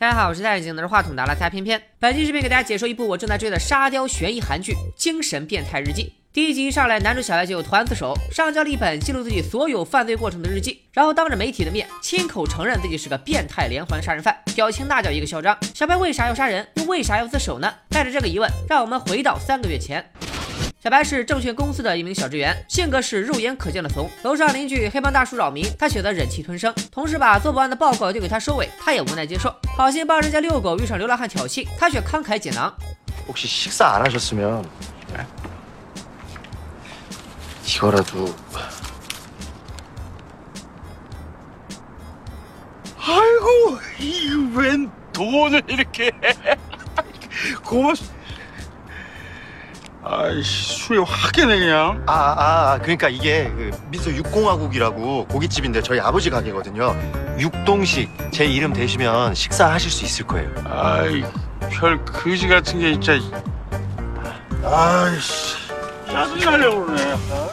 大家好，我是戴眼镜拿着话筒的拉家偏偏。本期视频给大家解说一部我正在追的沙雕悬疑韩剧《精神变态日记》。第一集一上来，男主小白就突然自首，上交了一本记录自己所有犯罪过程的日记，然后当着媒体的面亲口承认自己是个变态连环杀人犯，表情那叫一个嚣张。小白为啥要杀人？又为啥要自首呢？带着这个疑问，让我们回到三个月前。小白是证券公司的一名小职员，性格是肉眼可见的怂。楼上邻居黑帮大叔扰民，他选择忍气吞声。同事把做不完的报告丢给他收尾，他也无奈接受。好心帮人家遛狗，遇上流浪汉挑衅，他却慷慨解囊。아이씨 수요하겠네그냥 아, 아, 그러니까 이게 그 미소 육공화국이라고 고깃집인데 저희 아버지 가게거든요. 육동식 제 이름 대시면 식사하실 수 있을 거예요. 아이 별 거지 같은 게 진짜 아이씨 짜증나려고 그러네 어?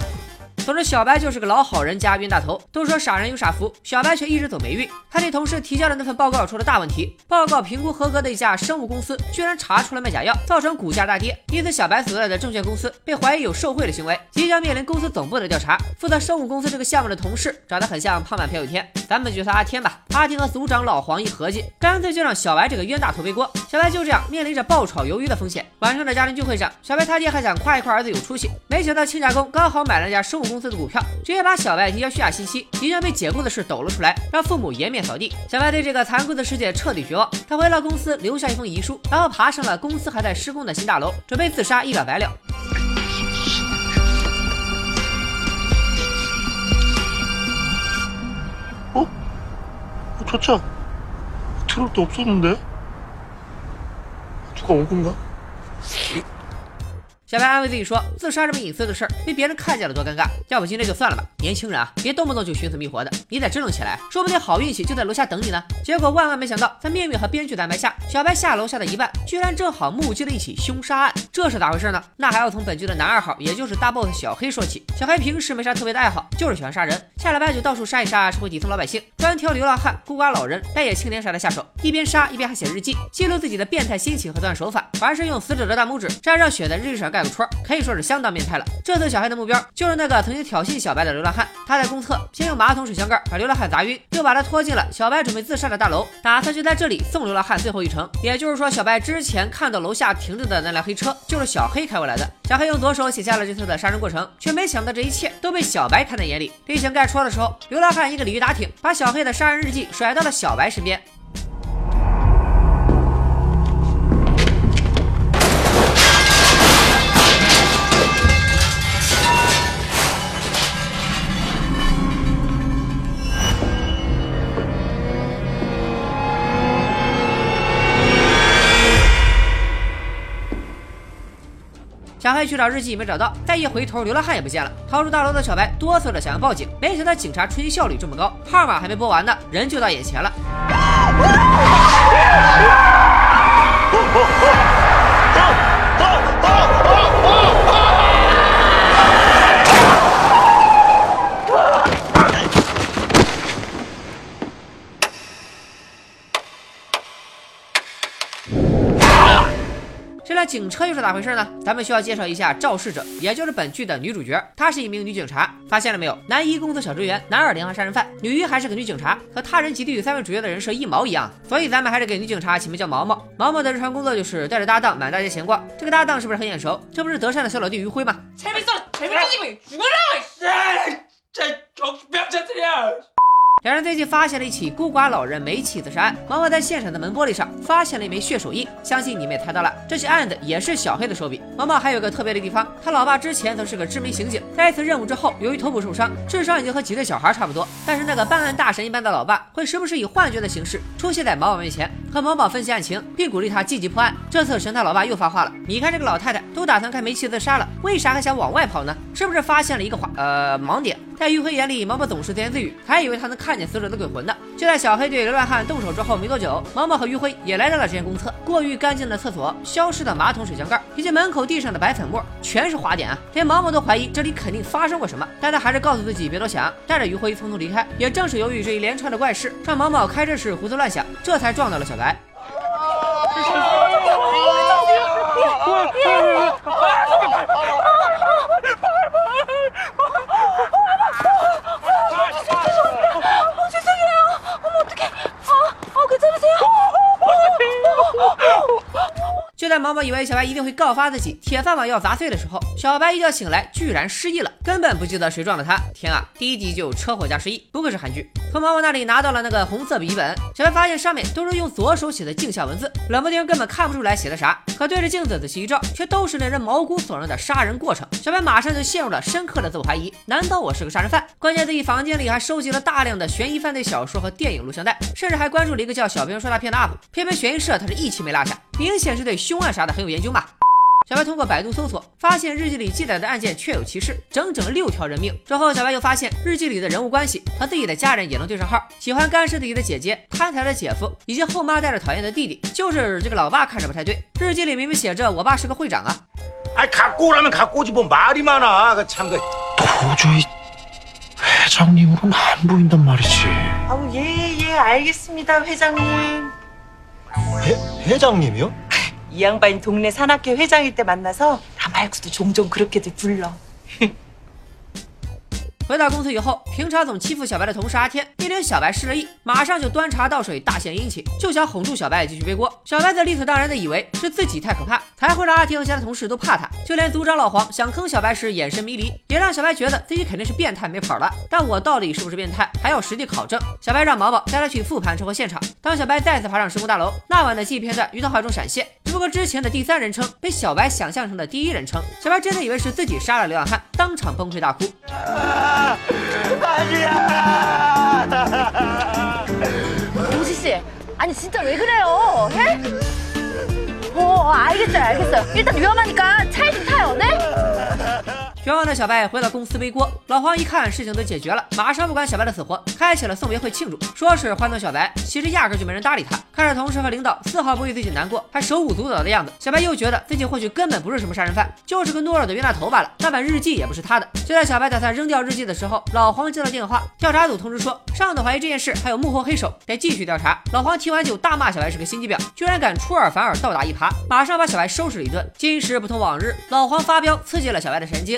总之，小白就是个老好人加冤大头。都说傻人有傻福，小白却一直走霉运。他替同事提交的那份报告出了大问题，报告评估合格的一家生物公司居然查出了卖假药，造成股价大跌。因此，小白所在的证券公司被怀疑有受贿的行为，即将面临公司总部的调查。负责生物公司这个项目的同事长得很像胖版朴有天，咱们就叫阿天吧。阿天和组长老黄一合计，干脆就让小白这个冤大头背锅。小白就这样面临着爆炒鱿鱼的风险。晚上的家庭聚会上，小白他爹还想夸一夸儿子有出息，没想到亲家公刚好买了家生物公司的股票，直接把小白提交虚假信息、即将被解雇的事抖了出来，让父母颜面扫地。小白对这个残酷的世界彻底绝望，他回了公司，留下一封遗书，然后爬上了公司还在施工的新大楼，准备自杀，一了百了。 어? 저차 트럭도 없었는데 누가 온 건가? 小白安慰自己说，自杀这么隐私的事儿，被别人看见了多尴尬。要不今天就算了吧。年轻人啊，别动不动就寻死觅活的，你得支棱起来，说不定好运气就在楼下等你呢。结果万万没想到，在命运和编剧的安排下，小白下楼下的一半，居然正好目击了一起凶杀案。这是咋回事呢？那还要从本剧的男二号，也就是大 boss 小黑说起。小黑平时没啥特别的爱好，就是喜欢杀人，下了班就到处杀一杀社会底层老百姓，专挑流浪汉、孤寡老人，但也青年杀的下手。一边杀一边还写日记，记录自己的变态心情和作案手法，还是用死者的大拇指沾上血在日记上盖个戳，可以说是相当变态了。这次小黑的目标就是那个曾经挑衅小白的流浪汉。他在公厕先用马桶水箱盖把流浪汉砸晕，又把他拖进了小白准备自杀的大楼，打算就在这里送流浪汉最后一程。也就是说，小白之前看到楼下停着的那辆黑车就是小黑开过来的。小黑用左手写下了这次的杀人过程，却没想到这一切都被小白看在眼里。立想盖戳的时候，流浪汉一个鲤鱼打挺，把小黑的杀人日记甩到了小白身边。小黑去找日记没找到，再一回头，流浪汉也不见了。逃出大楼的小白哆嗦着想要报警，没想到警察出勤效率这么高，号码还没拨完呢，人就到眼前了。那警车又是咋回事呢？咱们需要介绍一下肇事者，也就是本剧的女主角。她是一名女警察，发现了没有？男一公子小职员，男二连环杀人犯，女一还是个女警察，和他人极地与三位主角的人设一毛一样。所以咱们还是给女警察起名叫毛毛。毛毛的日常工作就是带着搭档满大街闲逛。这个搭档是不是很眼熟？这不是德善的小老弟余辉吗？前面走，前面走，你们我来！这，这不要这样。两人最近发现了一起孤寡老人煤气自杀案。毛毛在现场的门玻璃上发现了一枚血手印，相信你们也猜到了，这起案子也是小黑的手笔。毛毛还有个特别的地方，他老爸之前曾是个知名刑警，在一次任务之后，由于头部受伤，智商已经和几岁小孩差不多。但是那个办案大神一般的老爸，会时不时以幻觉的形式出现在毛毛面前，和毛毛分析案情，并鼓励他积极破案。这次神探老爸又发话了：你看这个老太太都打算开煤气自杀了，为啥还想往外跑呢？是不是发现了一个话呃盲点？在余辉眼里，毛毛总是自言自语，还以为他能看见死者的鬼魂呢。就在小黑对流浪汉动手之后没多久毛毛和余晖也来到了这间公厕过于干净的厕所消失的马桶水箱盖以及门口地上的白粉末全是滑点啊！连毛毛都怀疑这里肯定发生过什么但他还是告诉自己别多想带着余晖匆匆离开。也正是由于这一连串的怪事让毛毛开车时胡思乱想这才撞到了小白。毛毛以为小白一定会告发自己，铁饭碗要砸碎的时候，小白一觉醒来居然失忆了，根本不记得谁撞了他。天啊，第一集就有车祸加失忆，不愧是韩剧。从毛毛那里拿到了那个红色笔记本，小白发现上面都是用左手写的镜像文字，冷不丁根本看不出来写的啥。可对着镜子仔细一照，却都是令人毛骨悚然的杀人过程。小白马上就陷入了深刻的自我怀疑：难道我是个杀人犯？关键自己房间里还收集了大量的悬疑犯罪小说和电影录像带，甚至还关注了一个叫小兵说大片的 UP，偏偏悬疑社他是一期没落下，明显是对凶案啥的很有研究嘛。小白通过百度搜索，发现日记里记载的案件确有其事，整整六条人命。之后，小白又发现日记里的人物关系和自己的家人也能对上号，喜欢干涉自己的姐姐、贪财的姐夫，以及后妈带着讨厌的弟弟，就是这个老爸看着不太对。日记里明明写着我爸是个会长啊。 아갖고오라면갖고오지뭐말이많아그참그 도저히 회장님으로는 안 보인단 말이지. 아우 예, 예, 알겠습니다, 회장님. 회, 회장님이요? 이 양반이 동네 산악회 회장일 때 만나서 나 말고도 종종 그렇게들 불러. 回到公司以后，平常总欺负小白的同事阿天，一听小白失了忆，马上就端茶倒水，大献殷勤，就想哄住小白继续背锅。小白则理所当然的以为是自己太可怕，才会让阿天和其他同事都怕他。就连组长老黄想坑小白时眼神迷离，也让小白觉得自己肯定是变态没跑了。但我到底是不是变态，还要实地考证。小白让毛毛带他去复盘车祸现场。当小白再次爬上施工大楼，那晚的记忆片段于脑海中闪现，只不过之前的第三人称被小白想象成了第一人称。小白真的以为是自己杀了流浪汉，当场崩溃大哭。도지 씨, 아니 진짜 왜 그래요? 해? 어, 알겠어요, 알겠어요. 일단 위험하니까 차에 좀 타요, 네? 绝望的小白回到公司背锅，老黄一看事情都解决了，马上不管小白的死活，开启了送别会庆祝，说是欢送小白，其实压根就没人搭理他。看着同事和领导丝毫不为自己难过，还手舞足蹈的样子，小白又觉得自己或许根本不是什么杀人犯，就是个懦弱的冤大头罢了。那本日记也不是他的。就在小白打算扔掉日记的时候，老黄接到电话，调查组通知说，上头怀疑这件事还有幕后黑手，得继续调查。老黄听完就大骂小白是个心机婊，居然敢出尔反尔，倒打一耙，马上把小白收拾了一顿。今时不同往日，老黄发飙刺激了小白的神经。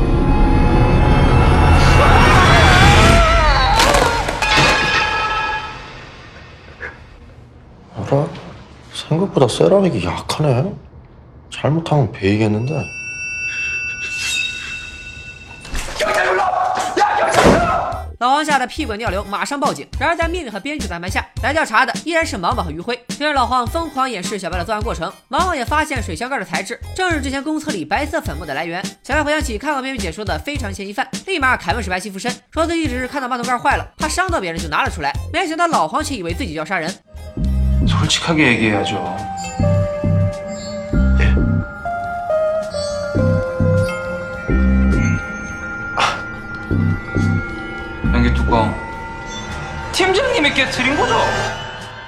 알아? 생각보다 세라믹이 약하네. 잘못하면 베이겠는데. 老黄吓得屁滚尿流，马上报警。然而在命运和编剧的安排下，来调查的依然是毛毛和余辉。随着老黄疯狂演示小白的作案过程，毛毛也发现水箱盖的材质正是之前公厕里白色粉末的来源。小白回想起看过编剧解说的非常嫌疑犯，立马凯文史白西附身，说自己只是看到马桶盖坏了，怕伤到别人就拿了出来。没想到老黄却以为自己要杀人。 솔직하게 얘기해야죠. 예. 변기 뚜껑. 팀장님이 깨트린 거죠?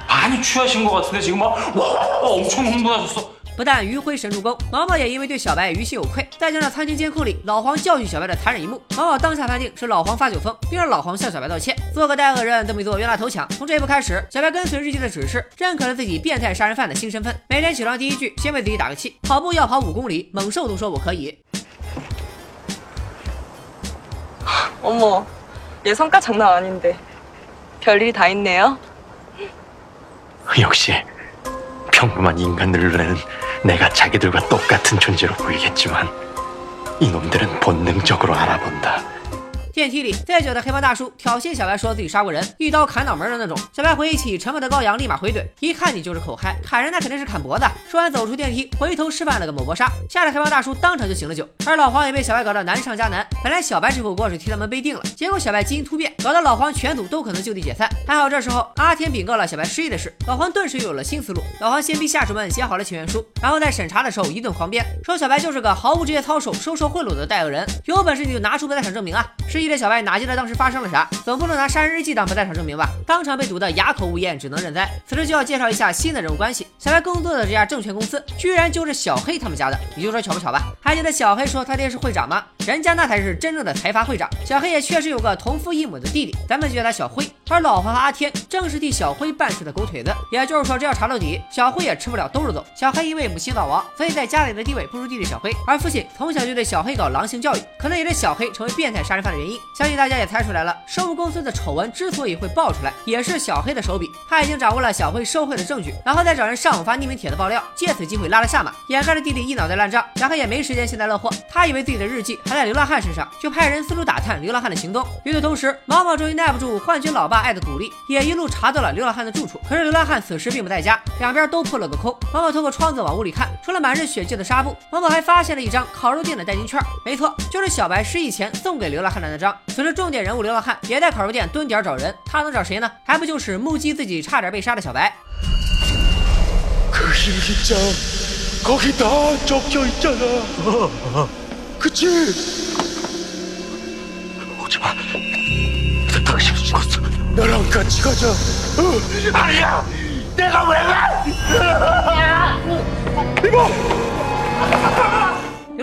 많이 취하신 것 같은데 지금 막 와, 엄청 흥분하셨어. 不但余辉神助攻，毛毛也因为对小白于心有愧。再加上餐厅监控里老黄教训小白的残忍一幕，毛毛当下判定是老黄发酒疯，并让老黄向小白道歉。做个带恶人，这么一做冤大头强。从这一步开始，小白跟随日记的指示，认可了自己变态杀人犯的新身份。每天起床第一句，先为自己打个气，跑步要跑五公里，猛兽都说我可以。 어머, 얘 성과 장난 아닌데. 별일이 다 있네요. 역시 평범한 인간들을 눈에는 내가 자기들과 똑같은 존재로 보이겠지만 이놈들은 본능적으로 알아본다. 电梯里，醉酒的黑帮大叔挑衅小白，说自己杀过人，一刀砍脑门的那种。小白回忆起沉默的羔羊，立马回怼：“一看你就是口嗨，砍人那肯定是砍脖子。”说完走出电梯，回头示范了个某搏杀，吓得黑帮大叔当场就醒了酒。而老黄也被小白搞得难上加难。本来小白这口锅是替他们背定了，结果小白基因突变，搞得老黄全组都可能就地解散。还好这时候阿天禀告了小白失忆的事，老黄顿时有了新思路。老黄先逼下属们写好了请愿书，然后在审查的时候一顿狂编，说小白就是个毫无职业操守、收受贿赂的带恶人，有本事你就拿出不在场证明啊！失忆忆的小白哪记得当时发生了啥？总不能拿杀人日记当不在场证明吧？当场被堵得哑口无言，只能认栽。此时就要介绍一下新的人物关系。小白工作的这家证券公司，居然就是小黑他们家的，你就说巧不巧吧？还记得小黑说他爹是会长吗？人家那才是真正的财阀会长。小黑也确实有个同父异母的弟弟，咱们就叫他小辉。而老黄和阿天正是替小辉办事的狗腿子，也就是说，这要查到底，小辉也吃不了兜着走。小黑因为母亲早亡，所以在家里的地位不如弟弟小辉，而父亲从小就对小黑搞狼性教育，可能也是小黑成为变态杀人犯的原因。相信大家也猜出来了，生物公司的丑闻之所以会爆出来，也是小黑的手笔。他已经掌握了小黑受贿的证据，然后再找人上网发匿名帖子爆料，借此机会拉了下马，掩盖着弟弟一脑袋烂账。小黑也没时间幸灾乐祸，他以为自己的日记还在流浪汉身上，就派人四处打探流浪汉的行踪。与此同时，毛毛终于耐不住幻觉老爸爱的鼓励。也一路查到了流浪汉的住处，可是流浪汉此时并不在家，两边都破了个空。毛毛透过窗子往屋里看，除了满是血迹的纱布，毛毛还发现了一张烤肉店的代金券。没错，就是小白失忆前送给流浪汉的那张。此时重点人物流浪汉也在烤肉店蹲点找人，他能找谁呢？还不就是目击自己差点被杀的小白。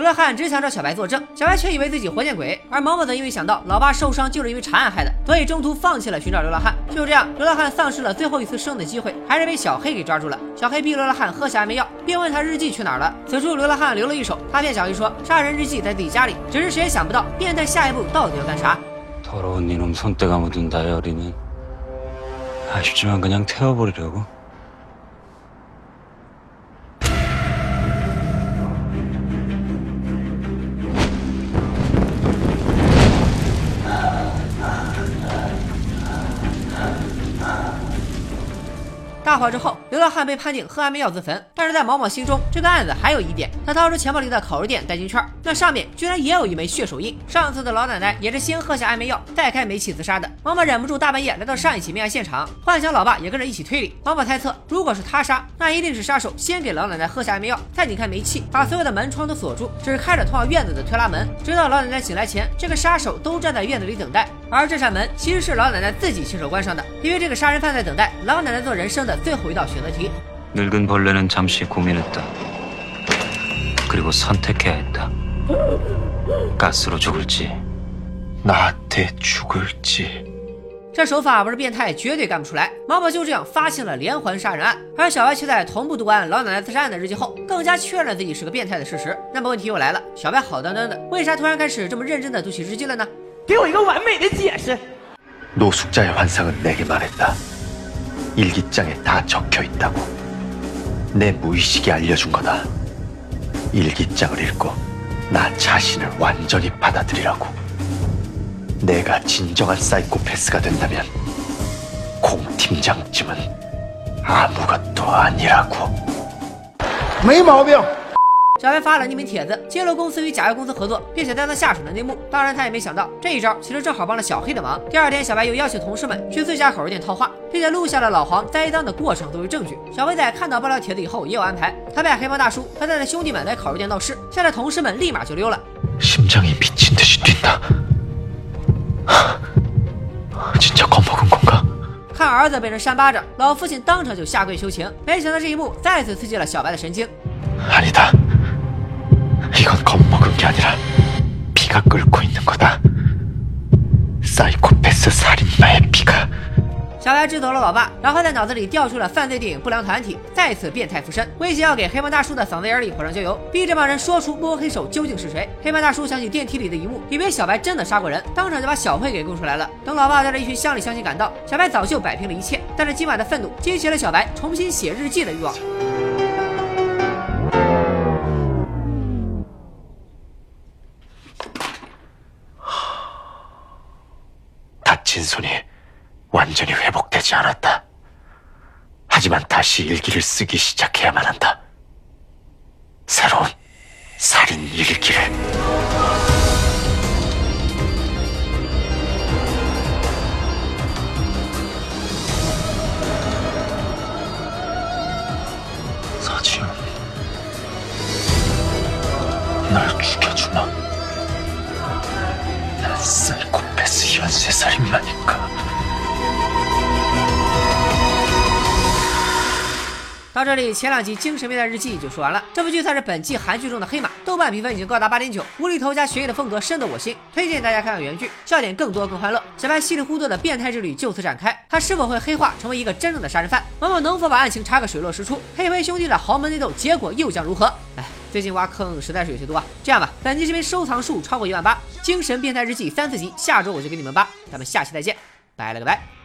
그일기장거기다적혀있잖아그치오지마 당신 죽었어 나랑 같이 가자 어? 아니야 내가 왜 가? 이모 流浪汉只想找小白作证，小白却以为自己活见鬼，而毛毛则因为想到老爸受伤就是因为查案害的，所以中途放弃了寻找流浪汉。就这样，流浪汉丧失了最后一次生的机会，还是被小黑给抓住了。小黑逼流浪汉喝下安眠药，并问他日记去哪儿了。此处流浪汉留了一手，他骗小黑说杀人日记在自己家里。只是谁也想不到，变态下一步到底要干啥？ 더러운이놈손때가 묻은 다이어리는 아쉽지만 그냥 태워버리려고 大火之后，流浪汉被判定喝安眠药自焚。但是在毛毛心中，这个案子还有疑点。他掏出钱包里的烤肉店代金券，那上面居然也有一枚血手印。上次的老奶奶也是先喝下安眠药，再开煤气自杀的。毛毛忍不住大半夜来到上一起命案现场，幻想老爸也跟着一起推理。毛毛猜测，如果是他杀，那一定是杀手先给老奶奶喝下安眠药，再拧开煤气，把所有的门窗都锁住，只开着通往院子的推拉门，直到老奶奶醒来前，这个杀手都站在院子里等待。而这扇门其实是老奶奶自己亲手关上的，因为这个杀人犯在等待老奶奶做人生的最后一道选择题。 늙은 벌레는 잠시 고민했다. 그리고 선택해야 했다. 가스로 죽을지 나한테 죽을지 这手法不是变态，绝对干不出来。毛毛就这样发现了连环杀人案，而小白却在同步读完老奶奶自杀案的日记后，更加确认自己是个变态的事实。那么问题又来了，小白好端端的，为啥突然开始这么认真的读起日记了呢？给我一个完美的解释。 노숙자의 환상은 내게 말했다 일기장에 다 적혀 있다고 내 무의식이 알려준 거다 일기장을 읽고 나 자신을 완전히 받아들이라고 내가 진정한 사이코패스가 된다면 공 팀장쯤은 아무것도 아니라고 没毛病。 小白发了匿名帖子，揭露公司与假药公司合作，并且带他下手的内幕。当然，他也没想到这一招其实正好帮了小黑的忙。第二天，小白又邀请同事们去自家烤肉店套话，并且录下了老黄栽赃的过程作为证据。小黑在看到爆料帖子以后，也有安排，他派黑帮大叔和他的兄弟们来烤肉店闹事，吓得同事们立马就溜了。 심장이 미친 듯이 뛴다 진짜 겁먹은 건가? 看儿子被人扇巴掌，老父亲当场就下跪求情。没想到这一幕再次刺激了小白的神经。 아니다. 이건 겁먹은 게 아니라 피가 끓고 있는 거다. 사이코패스 살인마의 피가.小白支走了老爸，然后在脑子里调出了犯罪电影不良团体，再次变态附身，威胁要给黑帮大叔的嗓子眼里泼上浇油，逼这帮人说出摸黑手究竟是谁。黑帮大叔想起电梯里的一幕，以为小白真的杀过人，当场就把小慧给供出来了。等老爸带着一群乡里乡亲赶到，小白早就摆平了一切，但是今晚的愤怒激起了小白重新写日记的欲望。 히 회복되지 않았다. 하지만 다시 일기를 쓰기 시작해야만 한다. 새로운 살인 일기를. 这里，前两集《精神变态日记》就说完了。这部剧算是本季韩剧中的黑马，豆瓣评分已经高达八点九，无厘头加悬疑的风格深得我心，推荐大家看看原剧，笑点更多更欢乐。小白稀里糊涂的变态之旅就此展开，他是否会黑化成为一个真正的杀人犯？萌萌能否把案情查个水落石出？黑灰兄弟的豪门内斗结果又将如何？哎，最近挖坑实在是有些多啊。这样吧，本期视频收藏数超过一万八，《精神变态日记》三四集，下周我就给你们扒。咱们下期再见，拜了个拜。